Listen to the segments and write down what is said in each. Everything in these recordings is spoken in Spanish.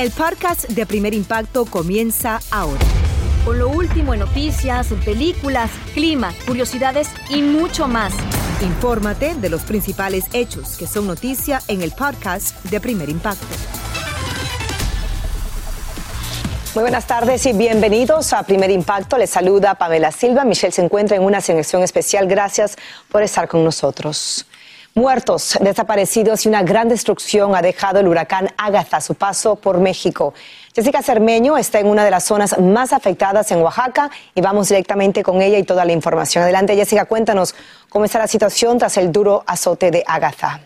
El podcast de Primer Impacto comienza ahora. Con lo último en noticias, películas, clima, curiosidades y mucho más. Infórmate de los principales hechos que son noticia en el podcast de Primer Impacto. Muy buenas tardes y bienvenidos a Primer Impacto. Les saluda Pamela Silva. Michelle se encuentra en una selección especial. Gracias por estar con nosotros. Muertos, desaparecidos y una gran destrucción ha dejado el huracán Agatha a su paso por México. Jessica Cermeño está en una de las zonas más afectadas en Oaxaca y vamos directamente con ella y toda la información. Adelante, Jessica, cuéntanos cómo está la situación tras el duro azote de Agatha.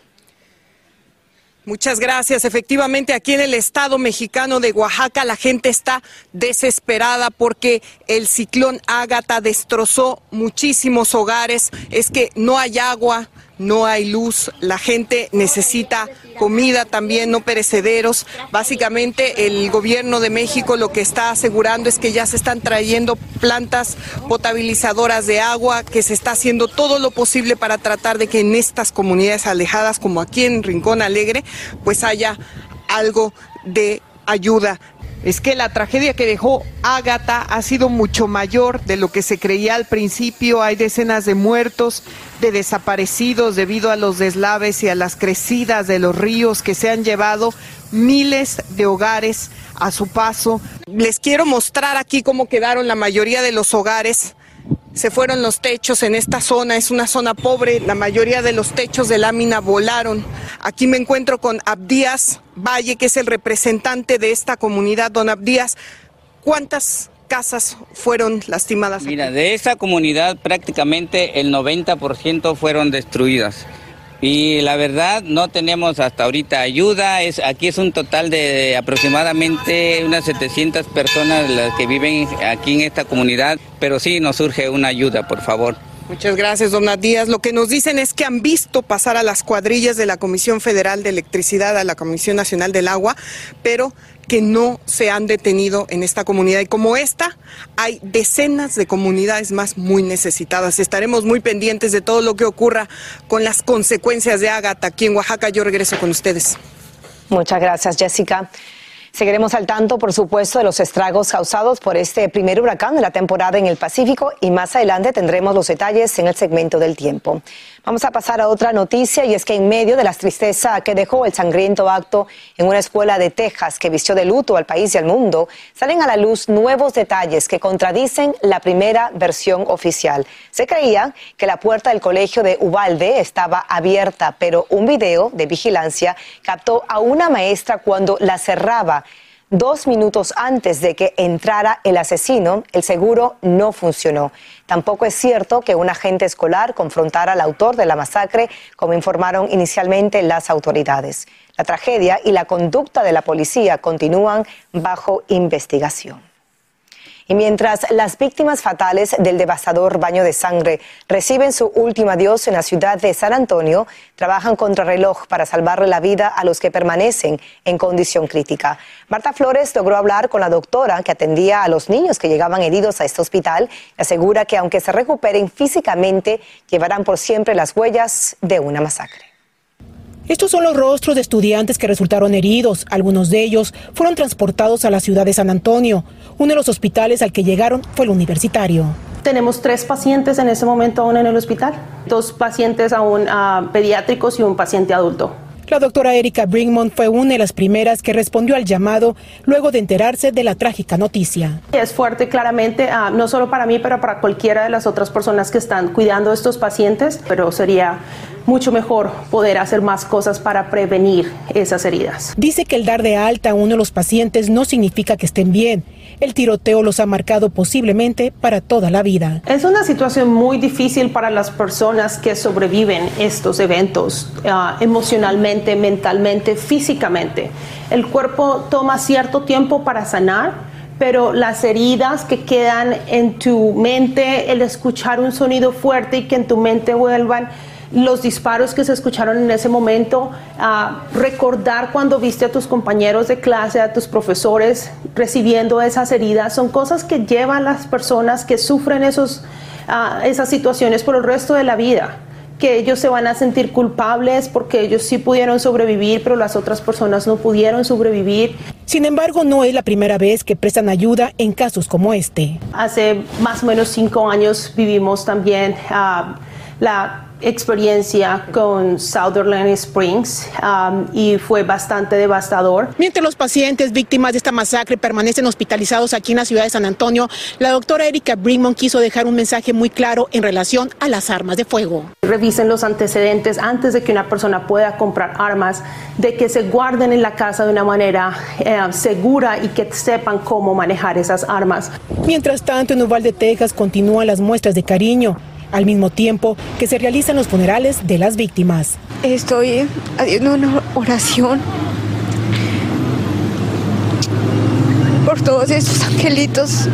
Muchas gracias. Efectivamente, aquí en el estado mexicano de Oaxaca la gente está desesperada porque el ciclón Ágata destrozó muchísimos hogares. Es que no hay agua, no hay luz, la gente necesita comida también, no perecederos. Básicamente el gobierno de México lo que está asegurando es que ya se están trayendo plantas potabilizadoras de agua, que se está haciendo todo lo posible para tratar de que en estas comunidades alejadas, como aquí en Rincón Alegre, pues haya algo de ayuda es que la tragedia que dejó Ágata ha sido mucho mayor de lo que se creía al principio. Hay decenas de muertos, de desaparecidos debido a los deslaves y a las crecidas de los ríos que se han llevado miles de hogares a su paso. Les quiero mostrar aquí cómo quedaron la mayoría de los hogares se fueron los techos en esta zona, es una zona pobre, la mayoría de los techos de lámina volaron. Aquí me encuentro con Abdías Valle, que es el representante de esta comunidad. Don Abdías, ¿cuántas casas fueron lastimadas? Mira, de esa comunidad prácticamente el 90% fueron destruidas. Y la verdad no tenemos hasta ahorita ayuda. Es, aquí es un total de aproximadamente unas 700 personas las que viven aquí en esta comunidad, pero sí nos surge una ayuda, por favor. Muchas gracias, dona Díaz. Lo que nos dicen es que han visto pasar a las cuadrillas de la Comisión Federal de Electricidad, a la Comisión Nacional del Agua, pero que no se han detenido en esta comunidad. Y como esta, hay decenas de comunidades más muy necesitadas. Estaremos muy pendientes de todo lo que ocurra con las consecuencias de Ágata. Aquí en Oaxaca yo regreso con ustedes. Muchas gracias, Jessica. Seguiremos al tanto, por supuesto, de los estragos causados por este primer huracán de la temporada en el Pacífico y más adelante tendremos los detalles en el segmento del tiempo. Vamos a pasar a otra noticia y es que en medio de la tristeza que dejó el sangriento acto en una escuela de Texas que vistió de luto al país y al mundo, salen a la luz nuevos detalles que contradicen la primera versión oficial. Se creía que la puerta del colegio de Ubalde estaba abierta, pero un video de vigilancia captó a una maestra cuando la cerraba Dos minutos antes de que entrara el asesino, el seguro no funcionó. Tampoco es cierto que un agente escolar confrontara al autor de la masacre, como informaron inicialmente las autoridades. La tragedia y la conducta de la policía continúan bajo investigación. Y mientras las víctimas fatales del devastador baño de sangre reciben su último adiós en la ciudad de San Antonio, trabajan contra reloj para salvarle la vida a los que permanecen en condición crítica. Marta Flores logró hablar con la doctora que atendía a los niños que llegaban heridos a este hospital y asegura que aunque se recuperen físicamente, llevarán por siempre las huellas de una masacre. Estos son los rostros de estudiantes que resultaron heridos. Algunos de ellos fueron transportados a la ciudad de San Antonio. Uno de los hospitales al que llegaron fue el universitario. Tenemos tres pacientes en ese momento aún en el hospital, dos pacientes aún uh, pediátricos y un paciente adulto. La doctora Erika Brinkman fue una de las primeras que respondió al llamado luego de enterarse de la trágica noticia. Es fuerte claramente, uh, no solo para mí, pero para cualquiera de las otras personas que están cuidando a estos pacientes, pero sería mucho mejor poder hacer más cosas para prevenir esas heridas. Dice que el dar de alta a uno de los pacientes no significa que estén bien. El tiroteo los ha marcado posiblemente para toda la vida. Es una situación muy difícil para las personas que sobreviven estos eventos uh, emocionalmente, mentalmente, físicamente. El cuerpo toma cierto tiempo para sanar pero las heridas que quedan en tu mente, el escuchar un sonido fuerte y que en tu mente vuelvan los disparos que se escucharon en ese momento, recordar cuando viste a tus compañeros de clase, a tus profesores recibiendo esas heridas, son cosas que llevan a las personas que sufren esos, esas situaciones por el resto de la vida que ellos se van a sentir culpables porque ellos sí pudieron sobrevivir, pero las otras personas no pudieron sobrevivir. Sin embargo, no es la primera vez que prestan ayuda en casos como este. Hace más o menos cinco años vivimos también uh, la experiencia con Sutherland Springs um, y fue bastante devastador. Mientras los pacientes víctimas de esta masacre permanecen hospitalizados aquí en la ciudad de San Antonio, la doctora Erika Brinkman quiso dejar un mensaje muy claro en relación a las armas de fuego. Revisen los antecedentes antes de que una persona pueda comprar armas, de que se guarden en la casa de una manera eh, segura y que sepan cómo manejar esas armas. Mientras tanto, en Uvalde, Texas, continúan las muestras de cariño al mismo tiempo que se realizan los funerales de las víctimas. Estoy haciendo una oración por todos estos angelitos,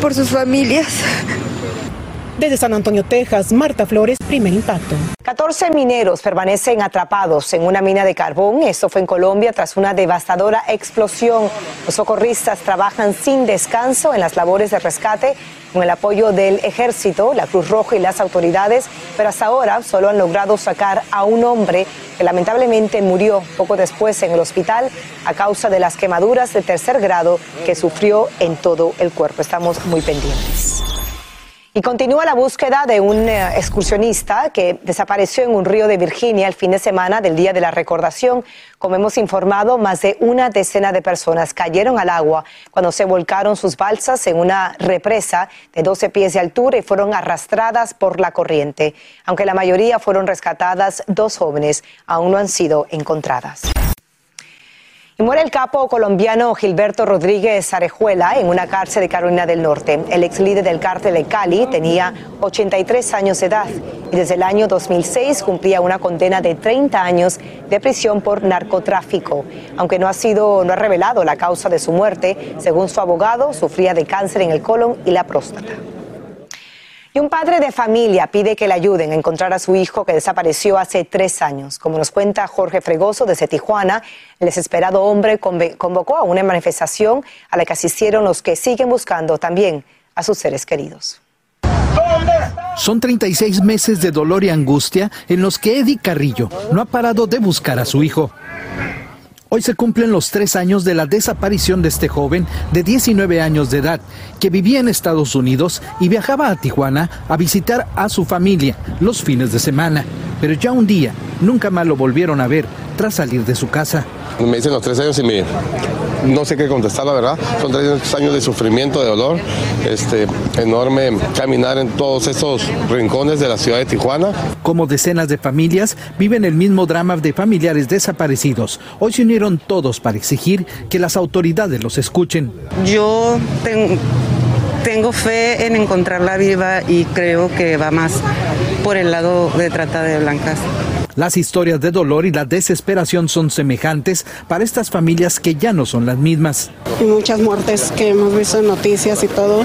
por sus familias. Desde San Antonio, Texas, Marta Flores, primer impacto. 14 mineros permanecen atrapados en una mina de carbón. Esto fue en Colombia tras una devastadora explosión. Los socorristas trabajan sin descanso en las labores de rescate con el apoyo del ejército, la Cruz Roja y las autoridades, pero hasta ahora solo han logrado sacar a un hombre que lamentablemente murió poco después en el hospital a causa de las quemaduras de tercer grado que sufrió en todo el cuerpo. Estamos muy pendientes. Y continúa la búsqueda de un eh, excursionista que desapareció en un río de Virginia el fin de semana del Día de la Recordación. Como hemos informado, más de una decena de personas cayeron al agua cuando se volcaron sus balsas en una represa de 12 pies de altura y fueron arrastradas por la corriente. Aunque la mayoría fueron rescatadas, dos jóvenes aún no han sido encontradas. Y muere el capo colombiano Gilberto Rodríguez Arejuela en una cárcel de Carolina del Norte. El ex líder del cártel de Cali tenía 83 años de edad y desde el año 2006 cumplía una condena de 30 años de prisión por narcotráfico. Aunque no ha sido, no ha revelado la causa de su muerte, según su abogado, sufría de cáncer en el colon y la próstata. Y un padre de familia pide que le ayuden a encontrar a su hijo que desapareció hace tres años. Como nos cuenta Jorge Fregoso desde Tijuana, el desesperado hombre convocó a una manifestación a la que asistieron los que siguen buscando también a sus seres queridos. Son 36 meses de dolor y angustia en los que Eddie Carrillo no ha parado de buscar a su hijo. Hoy se cumplen los tres años de la desaparición de este joven de 19 años de edad que vivía en Estados Unidos y viajaba a Tijuana a visitar a su familia los fines de semana. Pero ya un día nunca más lo volvieron a ver tras salir de su casa. Me dicen los tres años y me, no sé qué contestar, la verdad. Son tres años de sufrimiento, de dolor, este, enorme caminar en todos esos rincones de la ciudad de Tijuana. Como decenas de familias viven el mismo drama de familiares desaparecidos. Hoy se unieron todos para exigir que las autoridades los escuchen. Yo tengo, fe en encontrarla viva y creo que va más por el lado de trata de blancas. Las historias de dolor y la desesperación son semejantes para estas familias que ya no son las mismas. Y muchas muertes que hemos visto en noticias y todo,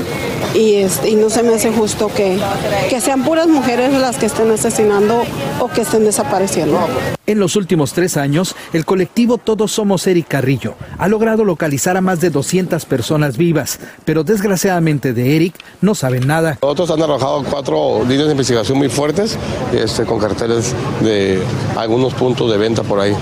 y, este, y no se me hace justo que, que sean puras mujeres las que estén asesinando o que estén desapareciendo. En los últimos tres años, el colectivo Todos Somos Eric Carrillo ha logrado localizar a más de 200 personas vivas, pero desgraciadamente de Eric no saben nada. Otros han arrojado cuatro líneas de investigación muy fuertes este, con carteles de algunos puntos de venta por ahí.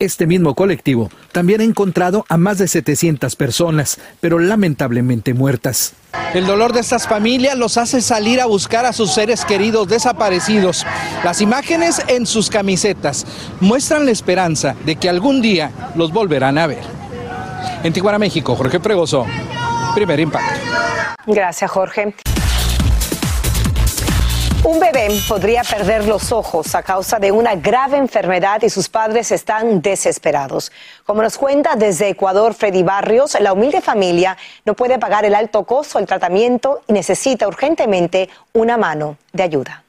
Este mismo colectivo también ha encontrado a más de 700 personas, pero lamentablemente muertas. El dolor de estas familias los hace salir a buscar a sus seres queridos desaparecidos. Las imágenes en sus camisetas muestran la esperanza de que algún día los volverán a ver. En Tijuana, México, Jorge Pregoso, primer impacto. Gracias, Jorge. Un bebé podría perder los ojos a causa de una grave enfermedad y sus padres están desesperados. Como nos cuenta desde Ecuador Freddy Barrios, la humilde familia no puede pagar el alto costo del tratamiento y necesita urgentemente una mano de ayuda.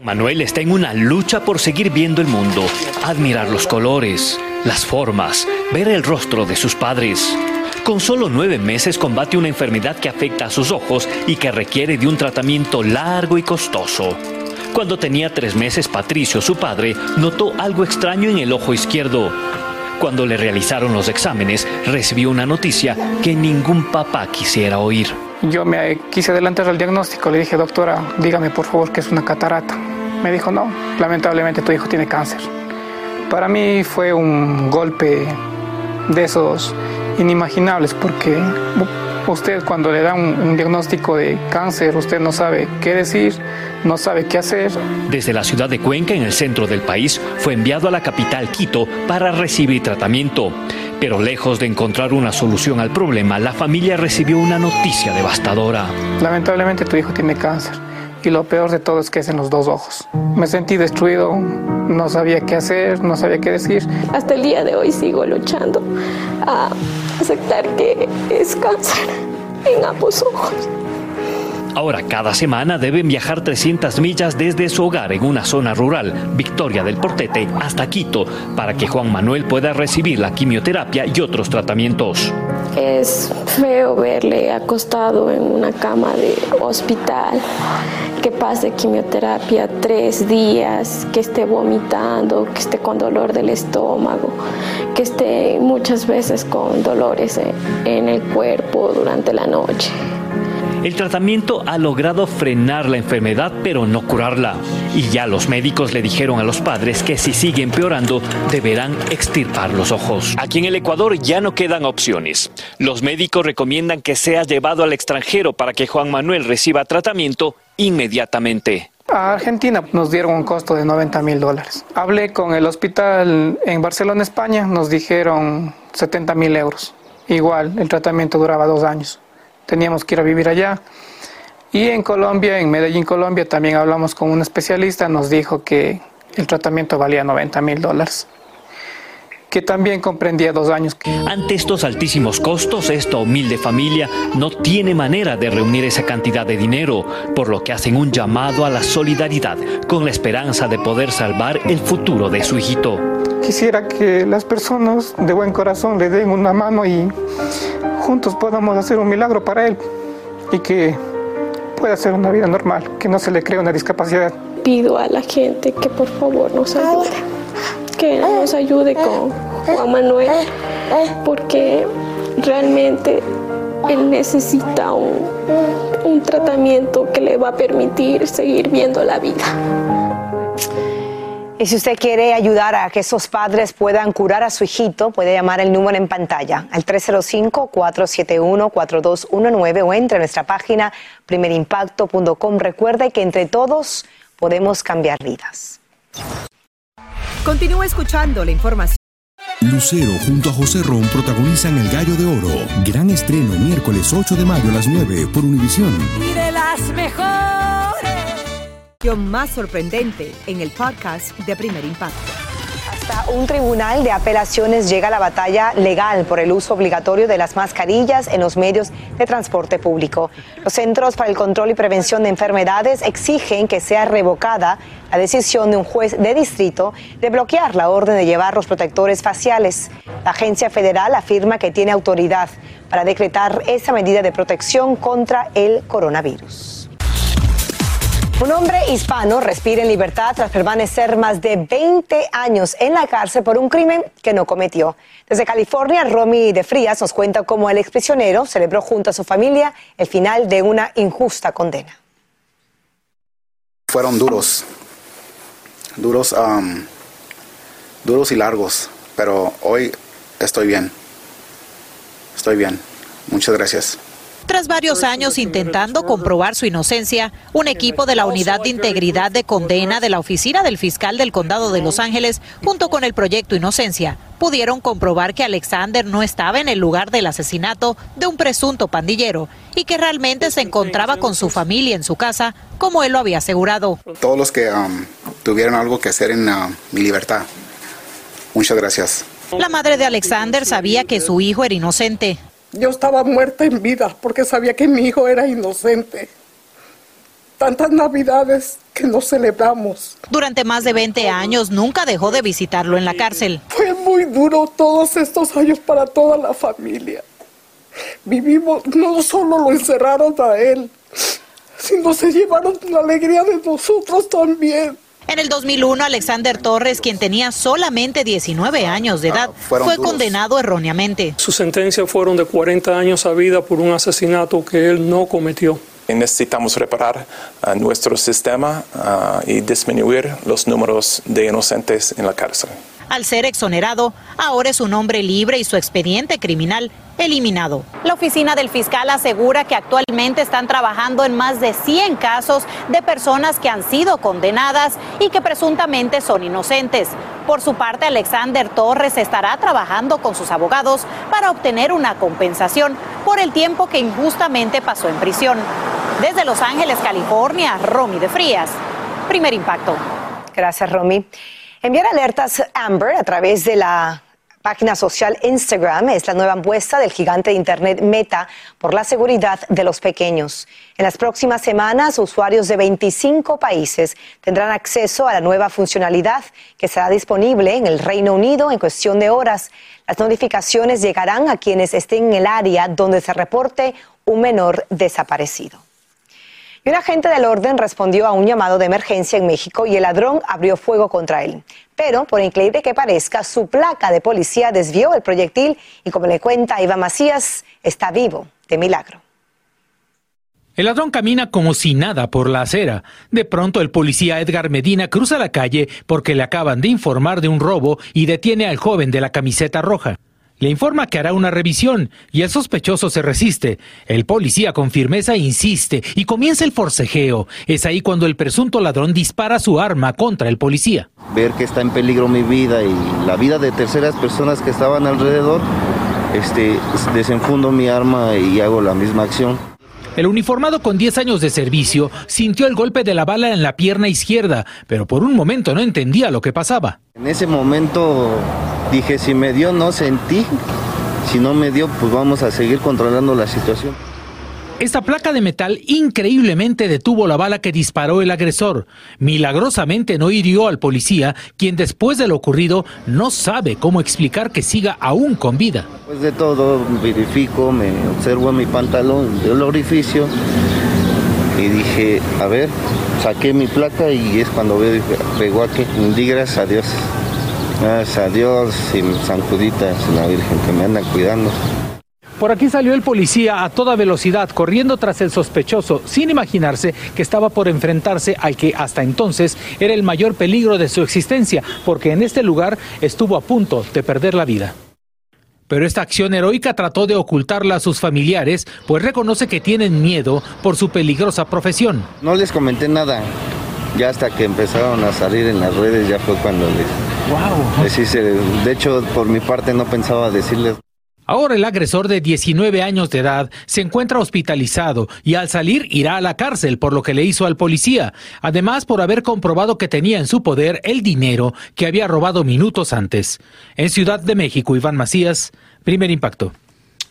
Manuel está en una lucha por seguir viendo el mundo, admirar los colores, las formas, ver el rostro de sus padres. Con solo nueve meses combate una enfermedad que afecta a sus ojos y que requiere de un tratamiento largo y costoso. Cuando tenía tres meses, Patricio, su padre, notó algo extraño en el ojo izquierdo. Cuando le realizaron los exámenes, recibió una noticia que ningún papá quisiera oír. Yo me quise adelantar al diagnóstico, le dije, doctora, dígame por favor que es una catarata. Me dijo, no, lamentablemente tu hijo tiene cáncer. Para mí fue un golpe de esos inimaginables porque usted cuando le da un, diagnóstico de cáncer, usted no sabe qué decir, no sabe qué hacer. Desde la ciudad de Cuenca, en el centro del país, fue enviado a la capital Quito para recibir tratamiento. Pero lejos de encontrar una solución al problema, la familia recibió una noticia devastadora. Lamentablemente tu hijo tiene cáncer y lo peor de todo es que es en los dos ojos. Me sentí destruido, no sabía qué hacer, no sabía qué decir. Hasta el día de hoy sigo luchando a aceptar que es cáncer en ambos ojos. Ahora cada semana deben viajar 300 millas desde su hogar en una zona rural, Victoria del Portete, hasta Quito, para que Juan Manuel pueda recibir la quimioterapia y otros tratamientos. Es feo verle acostado en una cama de hospital, que pase quimioterapia tres días, que esté vomitando, que esté con dolor del estómago, que esté muchas veces con dolores en el cuerpo durante la noche. El tratamiento ha logrado frenar la enfermedad, pero no curarla. Y ya los médicos le dijeron a los padres que si sigue empeorando, deberán extirpar los ojos. Aquí en el Ecuador ya no quedan opciones. Los médicos recomiendan que sea llevado al extranjero para que Juan Manuel reciba tratamiento inmediatamente. A Argentina nos dieron un costo de 90 mil dólares. Hablé con el hospital en Barcelona, España, nos dijeron 70 mil euros. Igual, el tratamiento duraba dos años teníamos que ir a vivir allá. Y en Colombia, en Medellín, Colombia, también hablamos con un especialista, nos dijo que el tratamiento valía 90 mil dólares que también comprendía dos años. Ante estos altísimos costos, esta humilde familia no tiene manera de reunir esa cantidad de dinero, por lo que hacen un llamado a la solidaridad con la esperanza de poder salvar el futuro de su hijito. Quisiera que las personas de buen corazón le den una mano y juntos podamos hacer un milagro para él y que pueda hacer una vida normal, que no se le crea una discapacidad. Pido a la gente que por favor nos ayude, que nos ayude con Juan Manuel, porque realmente él necesita un, un tratamiento que le va a permitir seguir viendo la vida. Y si usted quiere ayudar a que esos padres puedan curar a su hijito, puede llamar el número en pantalla al 305-471-4219 o entre a nuestra página primerimpacto.com. Recuerde que entre todos podemos cambiar vidas. Continúa escuchando la información. Lucero junto a José Ron protagonizan El Gallo de Oro. Gran estreno miércoles 8 de mayo a las 9 por Univisión. Y de las mejores más sorprendente en el podcast de Primer Impacto. Un tribunal de apelaciones llega a la batalla legal por el uso obligatorio de las mascarillas en los medios de transporte público. Los Centros para el Control y Prevención de Enfermedades exigen que sea revocada la decisión de un juez de distrito de bloquear la orden de llevar los protectores faciales. La agencia federal afirma que tiene autoridad para decretar esa medida de protección contra el coronavirus. Un hombre hispano respira en libertad tras permanecer más de 20 años en la cárcel por un crimen que no cometió. Desde California, Romy de Frías nos cuenta cómo el exprisionero celebró junto a su familia el final de una injusta condena. Fueron duros, duros, duros y largos, pero hoy estoy bien. Estoy bien. Muchas gracias. Tras varios años intentando comprobar su inocencia, un equipo de la Unidad de Integridad de Condena de la Oficina del Fiscal del Condado de Los Ángeles, junto con el Proyecto Inocencia, pudieron comprobar que Alexander no estaba en el lugar del asesinato de un presunto pandillero y que realmente se encontraba con su familia en su casa, como él lo había asegurado. Todos los que um, tuvieron algo que hacer en uh, mi libertad, muchas gracias. La madre de Alexander sabía que su hijo era inocente. Yo estaba muerta en vida porque sabía que mi hijo era inocente. Tantas navidades que no celebramos. Durante más de 20 años nunca dejó de visitarlo en la cárcel. Fue muy duro todos estos años para toda la familia. Vivimos, no solo lo encerraron a él, sino se llevaron la alegría de nosotros también. En el 2001, Alexander Torres, quien tenía solamente 19 años de edad, fue duros. condenado erróneamente. Su sentencia fueron de 40 años a vida por un asesinato que él no cometió. Necesitamos reparar uh, nuestro sistema uh, y disminuir los números de inocentes en la cárcel. Al ser exonerado, ahora es un hombre libre y su expediente criminal eliminado. La oficina del fiscal asegura que actualmente están trabajando en más de 100 casos de personas que han sido condenadas y que presuntamente son inocentes. Por su parte, Alexander Torres estará trabajando con sus abogados para obtener una compensación por el tiempo que injustamente pasó en prisión. Desde Los Ángeles, California, Romy de Frías. Primer impacto. Gracias, Romy. Enviar alertas Amber a través de la página social Instagram es la nueva apuesta del gigante de Internet Meta por la seguridad de los pequeños. En las próximas semanas, usuarios de 25 países tendrán acceso a la nueva funcionalidad que será disponible en el Reino Unido en cuestión de horas. Las notificaciones llegarán a quienes estén en el área donde se reporte un menor desaparecido. Y un agente del orden respondió a un llamado de emergencia en México y el ladrón abrió fuego contra él. Pero, por increíble que parezca, su placa de policía desvió el proyectil y, como le cuenta Iván Macías, está vivo de milagro. El ladrón camina como si nada por la acera. De pronto el policía Edgar Medina cruza la calle porque le acaban de informar de un robo y detiene al joven de la camiseta roja. Le informa que hará una revisión y el sospechoso se resiste. El policía con firmeza insiste y comienza el forcejeo. Es ahí cuando el presunto ladrón dispara su arma contra el policía. Ver que está en peligro mi vida y la vida de terceras personas que estaban alrededor, este, desenfundo mi arma y hago la misma acción. El uniformado con 10 años de servicio sintió el golpe de la bala en la pierna izquierda, pero por un momento no entendía lo que pasaba. En ese momento dije, si me dio, no sentí. Si no me dio, pues vamos a seguir controlando la situación. Esta placa de metal increíblemente detuvo la bala que disparó el agresor. Milagrosamente no hirió al policía, quien después de lo ocurrido no sabe cómo explicar que siga aún con vida. Después de todo, verifico, me observo mi pantalón, veo el orificio y dije, a ver, saqué mi placa y es cuando veo, dije, pegó aquí. Di gracias a Dios. Gracias a Dios y San Judita, la Virgen que me anda cuidando. Por aquí salió el policía a toda velocidad, corriendo tras el sospechoso, sin imaginarse que estaba por enfrentarse al que hasta entonces era el mayor peligro de su existencia, porque en este lugar estuvo a punto de perder la vida. Pero esta acción heroica trató de ocultarla a sus familiares, pues reconoce que tienen miedo por su peligrosa profesión. No les comenté nada. Ya hasta que empezaron a salir en las redes ya fue cuando les, wow. les hice. De hecho, por mi parte no pensaba decirles. Ahora el agresor de 19 años de edad se encuentra hospitalizado y al salir irá a la cárcel por lo que le hizo al policía, además por haber comprobado que tenía en su poder el dinero que había robado minutos antes. En Ciudad de México, Iván Macías, primer impacto.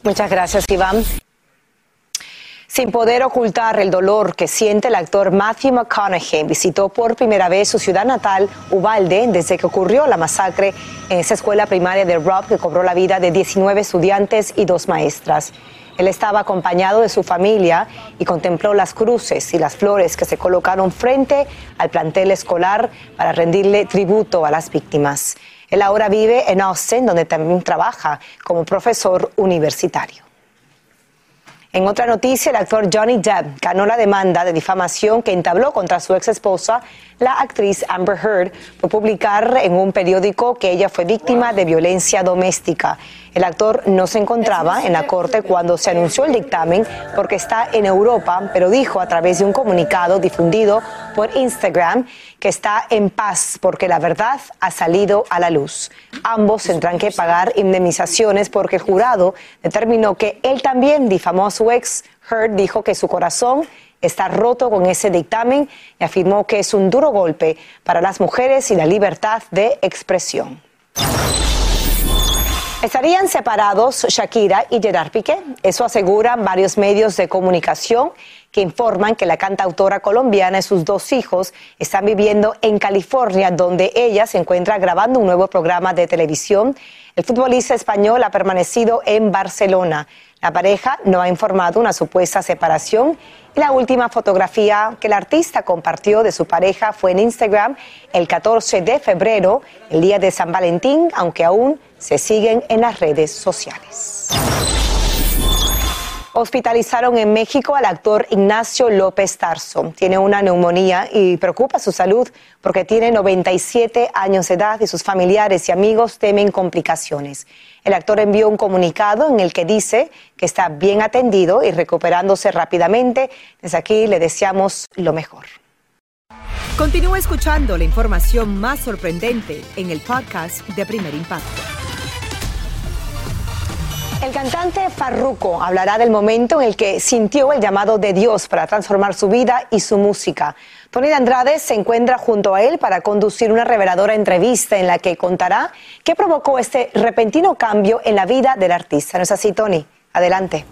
Muchas gracias, Iván. Sin poder ocultar el dolor que siente el actor Matthew McConaughey, visitó por primera vez su ciudad natal, Ubalde, desde que ocurrió la masacre en esa escuela primaria de Rob que cobró la vida de 19 estudiantes y dos maestras. Él estaba acompañado de su familia y contempló las cruces y las flores que se colocaron frente al plantel escolar para rendirle tributo a las víctimas. Él ahora vive en Austin, donde también trabaja como profesor universitario. En otra noticia, el actor Johnny Depp ganó la demanda de difamación que entabló contra su ex esposa, la actriz Amber Heard, por publicar en un periódico que ella fue víctima de violencia doméstica. El actor no se encontraba en la corte cuando se anunció el dictamen porque está en Europa, pero dijo a través de un comunicado difundido por Instagram que está en paz porque la verdad ha salido a la luz. Ambos tendrán que pagar indemnizaciones porque el jurado determinó que él también difamó a su ex. Heard dijo que su corazón está roto con ese dictamen y afirmó que es un duro golpe para las mujeres y la libertad de expresión. Estarían separados Shakira y Gerard Piqué. Eso aseguran varios medios de comunicación que informan que la cantautora colombiana y sus dos hijos están viviendo en California, donde ella se encuentra grabando un nuevo programa de televisión. El futbolista español ha permanecido en Barcelona. La pareja no ha informado una supuesta separación y la última fotografía que el artista compartió de su pareja fue en Instagram el 14 de febrero, el día de San Valentín, aunque aún se siguen en las redes sociales. Hospitalizaron en México al actor Ignacio López Tarso. Tiene una neumonía y preocupa su salud porque tiene 97 años de edad y sus familiares y amigos temen complicaciones. El actor envió un comunicado en el que dice que está bien atendido y recuperándose rápidamente. Desde aquí le deseamos lo mejor. Continúa escuchando la información más sorprendente en el podcast de Primer Impacto. El cantante Farruko hablará del momento en el que sintió el llamado de Dios para transformar su vida y su música. Tony de Andrade se encuentra junto a él para conducir una reveladora entrevista en la que contará qué provocó este repentino cambio en la vida del artista. ¿No es así, Tony? Adelante.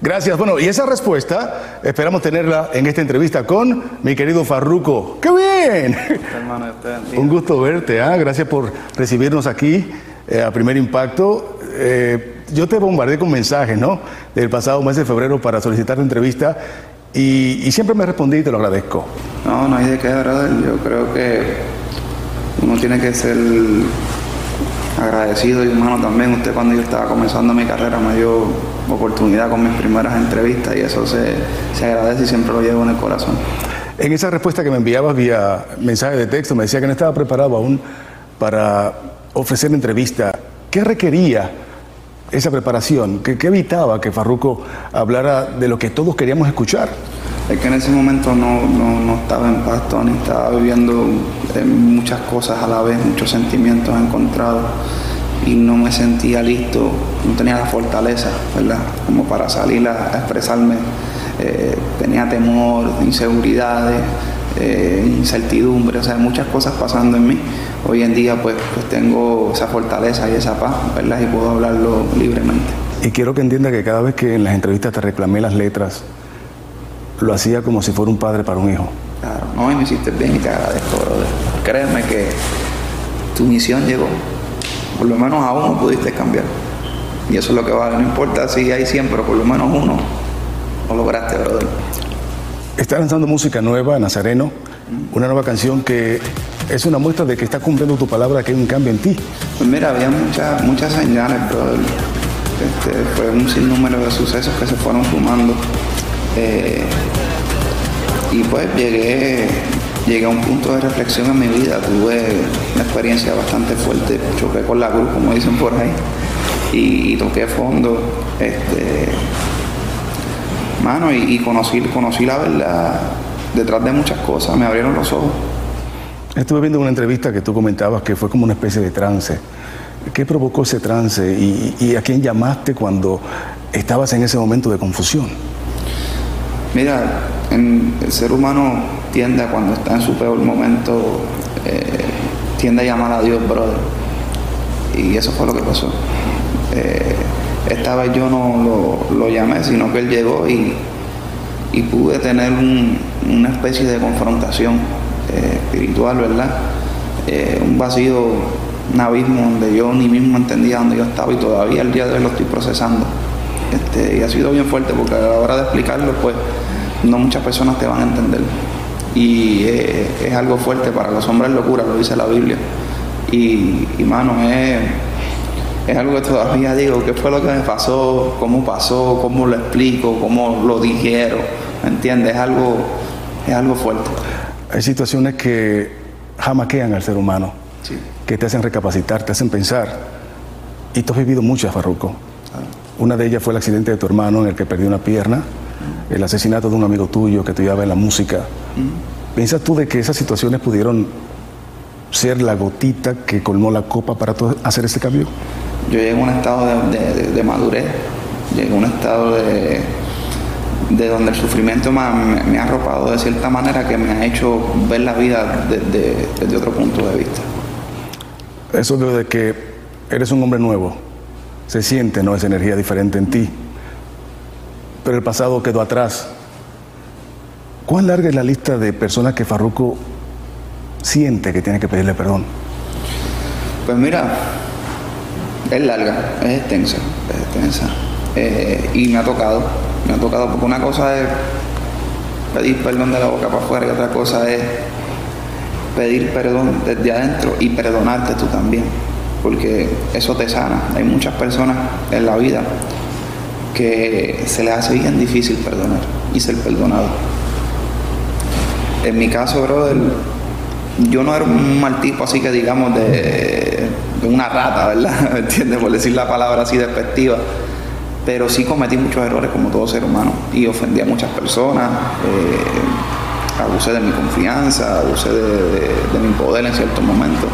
Gracias. Bueno, y esa respuesta esperamos tenerla en esta entrevista con mi querido Farruco. ¡Qué bien! Un gusto verte. ¿ah? Gracias por recibirnos aquí eh, a Primer Impacto. Eh, yo te bombardeé con mensajes, ¿no? Del pasado mes de febrero para solicitar la entrevista y, siempre me respondí y te lo agradezco. No, no hay de qué, brother. Yo creo que uno tiene que ser agradecido y humano también. Usted cuando yo estaba comenzando mi carrera me dio oportunidad con mis primeras entrevistas y eso se, se agradece y siempre lo llevo en el corazón. En esa respuesta que me enviabas vía mensaje de texto me decía que no estaba preparado aún para ofrecer entrevista. ¿Qué requería esa preparación? ¿Qué, evitaba que Farruco hablara de lo que todos queríamos escuchar? Es que en ese momento no, no, estaba en paz, ni estaba viviendo eh, muchas cosas a la vez, muchos sentimientos encontrados y no me sentía listo, no tenía la fortaleza, ¿verdad? Como para salir a, expresarme. Eh, tenía temor, inseguridades, eh, incertidumbre, o sea, muchas cosas pasando en mí. Hoy en día pues, pues tengo esa fortaleza y esa paz, ¿verdad? Y puedo hablarlo libremente. Y quiero que entienda que cada vez que en las entrevistas te reclamé las letras, lo hacía como si fuera un padre para un hijo. Claro, no, y me hiciste bien y te agradezco, brother. Créeme que tu misión llegó. Por lo menos a uno pudiste cambiar. Y eso es lo que vale. No importa si hay siempre, por lo menos uno lo lograste, brother. Está lanzando música nueva, Nazareno, una nueva canción que es una muestra de que está cumpliendo tu palabra, que hay un cambio en ti. Pues mira, había muchas muchas señales, pero este, fue un sinnúmero de sucesos que se fueron sumando. Eh, y pues llegué, llegué a un punto de reflexión en mi vida. Tuve una experiencia bastante fuerte, choqué con la cruz, como dicen por ahí, y, toqué fondo. Este, mano, y, conocí, conocí la verdad detrás de muchas cosas, me abrieron los ojos. Estuve viendo una entrevista que tú comentabas que fue como una especie de trance. ¿Qué provocó ese trance y, a quién llamaste cuando estabas en ese momento de confusión? Mira, el ser humano tiende a cuando está en su peor momento, eh, tiende a llamar a Dios, brother. Y eso fue lo que pasó. Eh, esta vez yo no lo, llamé, sino que él llegó y, pude tener una especie de confrontación eh, espiritual, ¿verdad? Eh, un vacío, un abismo donde yo ni mismo entendía dónde yo estaba y todavía el día de hoy lo estoy procesando. Este, y ha sido bien fuerte porque a la hora de explicarlo, pues no muchas personas te van a entender. Y eh, es algo fuerte para los hombres locura, lo dice la Biblia. Y, y mano, es es algo que todavía digo, ¿qué fue lo que me pasó? ¿Cómo pasó? ¿Cómo lo explico? ¿Cómo lo dijeron? ¿Me entiendes? Es algo, es algo fuerte. Hay situaciones que jamaquean al ser humano, que te hacen recapacitar, te hacen pensar. Y tú has vivido muchas, Farruco. Una de ellas fue el accidente de tu hermano en el que perdió una pierna, el asesinato de un amigo tuyo que te llevaba en la música. ¿Piensas tú de que esas situaciones pudieron ser la gotita que colmó la copa para hacer ese cambio? Yo llegué a un estado de, madurez, llegué a un estado de, de donde el sufrimiento me, me, ha arropado de cierta manera que me ha hecho ver la vida desde, otro punto de vista. Eso de que eres un hombre nuevo, se siente, ¿no? Esa energía diferente en ti. Pero el pasado quedó atrás. ¿Cuán larga es la lista de personas que Farruco siente que tiene que pedirle perdón? Pues mira, es larga, es extensa, es extensa. Eh, y me ha tocado, me ha tocado porque una cosa es pedir perdón de la boca para afuera y otra cosa es pedir perdón desde adentro y perdonarte tú también, porque eso te sana. Hay muchas personas en la vida que se les hace bien difícil perdonar y ser perdonado. En mi caso, brother, yo no era un mal tipo así que digamos de, una rata, ¿verdad? ¿Me entiendes? Por decir la palabra así despectiva. Pero sí cometí muchos errores como todo ser humano y ofendí a muchas personas, eh, abusé de mi confianza, abusé de, mi poder en ciertos momentos.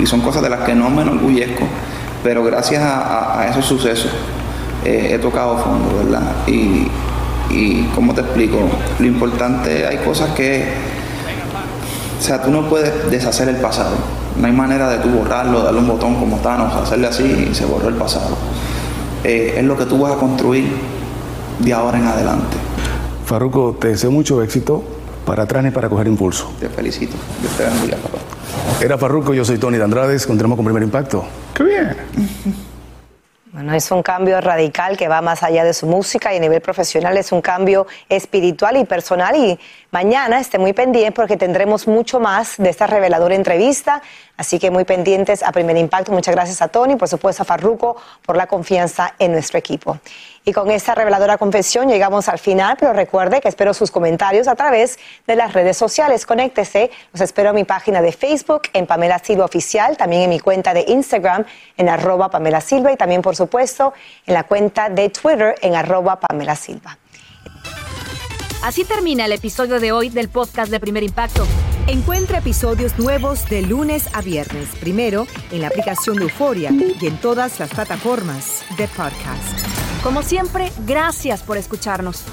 Y son cosas de las que no me enorgullezco, pero gracias a, esos sucesos eh, he tocado fondo, ¿verdad? Y, y, ¿cómo te explico? Lo importante, hay cosas que o sea, tú no puedes deshacer el pasado. No hay manera de tú borrarlo, darle un botón como Thanos, hacerle así y se borró el pasado. Eh, es lo que tú vas a construir de ahora en adelante. Farruco, te deseo mucho éxito para atrás y para coger impulso. Te felicito. Dios te bendiga, papá. Era Farruco, yo soy Tony de Andrades. Continuamos con Primer Impacto. ¡Qué bien! Bueno, es un cambio radical que va más allá de su música y a nivel profesional es un cambio espiritual y personal. Y mañana esté muy pendiente porque tendremos mucho más de esta reveladora entrevista. Así que muy pendientes a Primer Impacto. Muchas gracias a Tony, por supuesto a Farruco por la confianza en nuestro equipo. Y con esta reveladora confesión llegamos al final, pero recuerde que espero sus comentarios a través de las redes sociales. Conéctese, los espero en mi página de Facebook, en Pamela Silva Oficial, también en mi cuenta de Instagram, en arroba Pamela Silva, y también, por supuesto, en la cuenta de Twitter, en arroba Pamela Silva. Así termina el episodio de hoy del podcast de Primer Impacto. Encuentra episodios nuevos de lunes a viernes, primero en la aplicación de Euforia y en todas las plataformas de podcast. Como siempre, gracias por escucharnos.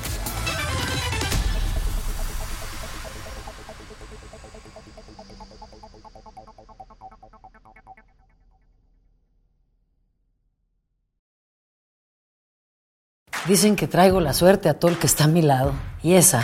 Dicen que traigo la suerte a todo el que está a mi lado. Y esa